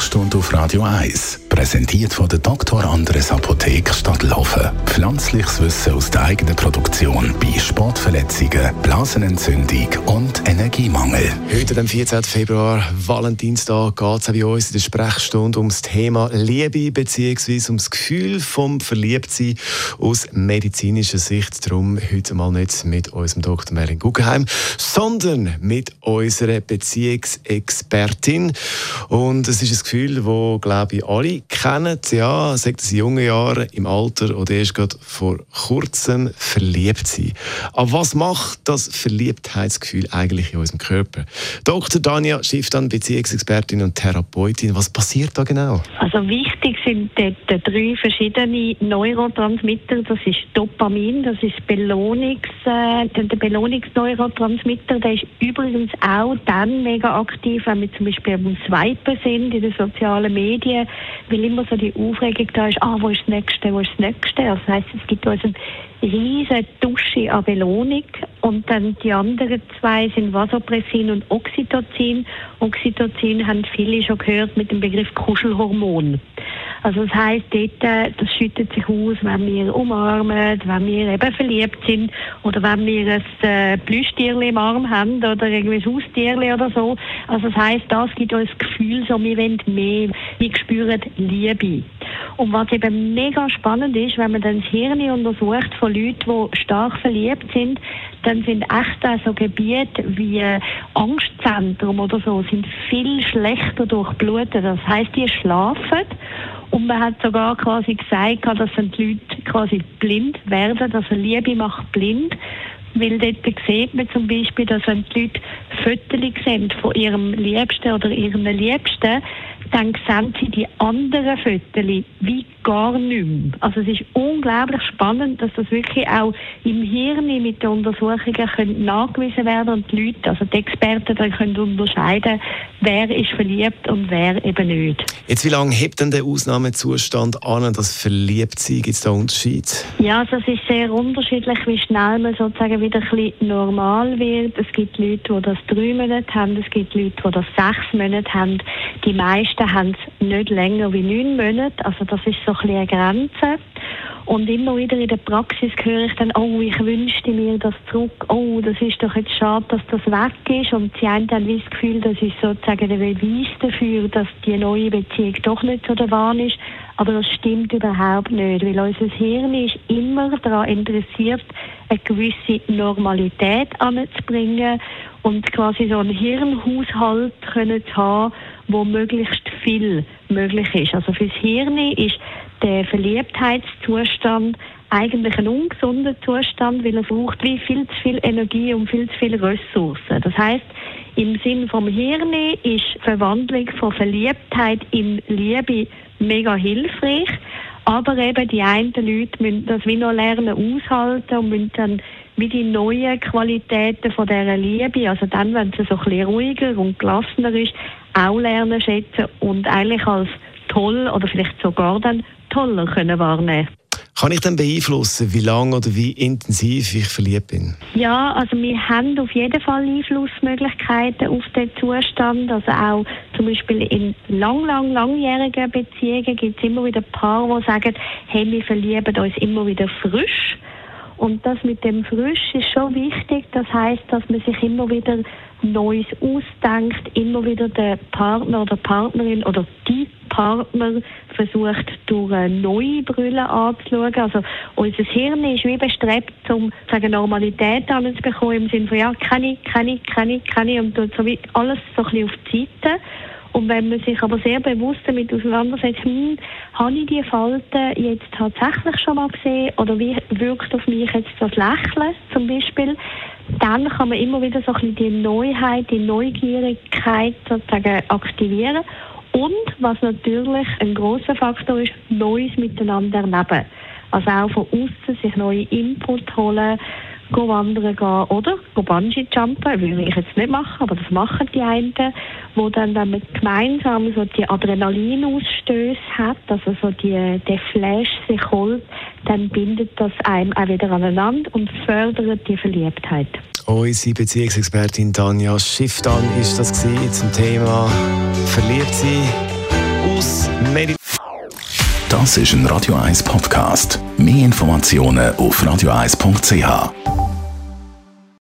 Sprechstunde auf Radio 1, präsentiert von der Dr. Andres Apotheke Stadtlaufen. Pflanzliches Wissen aus der eigenen Produktion bei Sportverletzungen, Blasenentzündung und Energiemangel. Heute, am 14. Februar, Valentinstag, geht es bei uns in der Sprechstunde ums Thema Liebe bzw. ums Gefühl vom Verliebtsein aus medizinischer Sicht. Darum heute mal nicht mit unserem Dr. Merlin Guggenheim, sondern mit unserer Beziehungsexpertin. Und es ist ein Gefühl, das, glaube ich, alle kennen. Ja, sagt es in jungen Jahren, im Alter oder erst gerade vor kurzem verliebt sein. Aber was macht das Verliebtheitsgefühl eigentlich in unserem Körper? Dr. Dania Schifftan, Beziehungsexpertin und Therapeutin. Was passiert da genau? Also wichtig sind dort drei verschiedene Neurotransmitter. Das ist Dopamin, das ist Belohnungs, äh, der Belohnungsneurotransmitter. Der ist übrigens auch dann mega aktiv, wenn wir zum Beispiel am Swipen sind in den sozialen Medien, weil immer so die Aufregung da ist, ah, wo ist das Nächste, wo ist das Nächste. Also das heisst, es gibt uns eine riesige Dusche an Belohnung und dann die anderen zwei sind Vasopressin und Oxytocin. Oxytocin haben viele schon gehört mit dem Begriff Kuschelhormon. Also das heisst, dort, äh, das schüttet sich aus, wenn wir umarmen, wenn wir eben verliebt sind oder wenn wir ein äh, Plüschtierli im Arm haben oder irgendwie ein Haustierli oder so. Also das heisst, das gibt uns das Gefühl, so, wir wollen mehr, wir spüren Liebe. Und was eben mega spannend ist, wenn man dann das Hirn untersucht von Leuten, die stark verliebt sind, dann sind echt so Gebiete wie Angstzentrum oder so sind viel schlechter durchblutet. Das heißt, die schlafen und man hat sogar quasi gesagt, dass die Leute quasi blind werden, also Liebe macht blind. Weil dort sieht man zum Beispiel, dass wenn die Leute Fotos sehen von ihrem Liebsten oder ihren Liebsten, dann sehen sie die anderen Fotos wie gar nicht mehr. Also es ist unglaublich spannend, dass das wirklich auch im Hirn mit den Untersuchungen nachgewiesen werden und die Leute, also die Experten, dann können unterscheiden, wer ist verliebt und wer eben nicht. Jetzt, wie lange hebt denn der Ausnahmezustand an, das Verliebtsein? Gibt es da Unterschied? Ja, also es ist sehr unterschiedlich, wie schnell man sozusagen wieder ein bisschen normal wird. Es gibt Leute, die das drei Monate haben, es gibt Leute, die das sechs Monate haben. Die meisten haben es nicht länger wie neun Monate. Also das ist so ein eine Grenze. Und immer wieder in der Praxis höre ich dann, oh, ich wünschte mir das zurück, oh, das ist doch jetzt schade, dass das weg ist. Und sie haben dann das Gefühl, das ist sozusagen der Beweis dafür, dass die neue Beziehung doch nicht so der Wahn ist. Aber das stimmt überhaupt nicht, weil unser Hirn ist immer daran interessiert, eine gewisse Normalität anzubringen und quasi so einen Hirnhaushalt können zu haben, wo möglichst viel möglich ist. Also fürs Hirn ist der Verliebtheitszustand eigentlich ein ungesunder Zustand, weil er braucht wie viel zu viel Energie und viel zu viele Ressourcen. Das heißt, im Sinn vom Hirn ist Verwandlung von Verliebtheit in Liebe mega hilfreich. Aber eben die einen Leute müssen das wie noch lernen aushalten und müssen dann wie die neuen Qualitäten von dieser Liebe, also dann, wenn sie so ein bisschen ruhiger und gelassener ist, auch lernen schätzen und eigentlich als toll oder vielleicht sogar dann toller können wahrnehmen kann ich dann beeinflussen, wie lange oder wie intensiv ich verliebt bin? Ja, also wir haben auf jeden Fall Einflussmöglichkeiten auf den Zustand. Also auch zum Beispiel in lang, lang, langjährigen Beziehungen gibt es immer wieder Paare, die sagen, hey, wir verlieben uns immer wieder frisch. Und das mit dem Frisch ist schon wichtig. Das heißt, dass man sich immer wieder Neues ausdenkt, immer wieder der Partner oder Partnerin oder die Partner versucht, durch eine neue Brille anzuschauen. Also unser Hirn ist wie bestrebt, um sagen, Normalität anzubekommen, im Sinne von, ja, kann ich, kann ich, kann ich, kann ich, und tut so wie alles so ein bisschen auf die Seite. Und wenn man sich aber sehr bewusst damit auseinandersetzt, hm, habe ich die Falten jetzt tatsächlich schon mal gesehen oder wie wirkt auf mich jetzt das Lächeln zum Beispiel, dann kann man immer wieder so ein bisschen die Neuheit, die Neugierigkeit sozusagen aktivieren. Und was natürlich ein großer Faktor ist, Neues miteinander erleben. Also auch von außen sich neue Input holen, go wandern gehen oder Bungee jumpen, würde ich jetzt nicht machen, aber das machen die einen, wo dann, wenn man gemeinsam so die Adrenalinausstöße hat, also so die, der Flash sich holt, dann bindet das einem auch wieder aneinander und fördert die Verliebtheit. Unsere Beziehungsexpertin Tanja Schifftan ist das zum Thema Verliebt sein aus Medizin. Das ist ein Radio 1 Podcast. Mehr Informationen auf radio1.ch.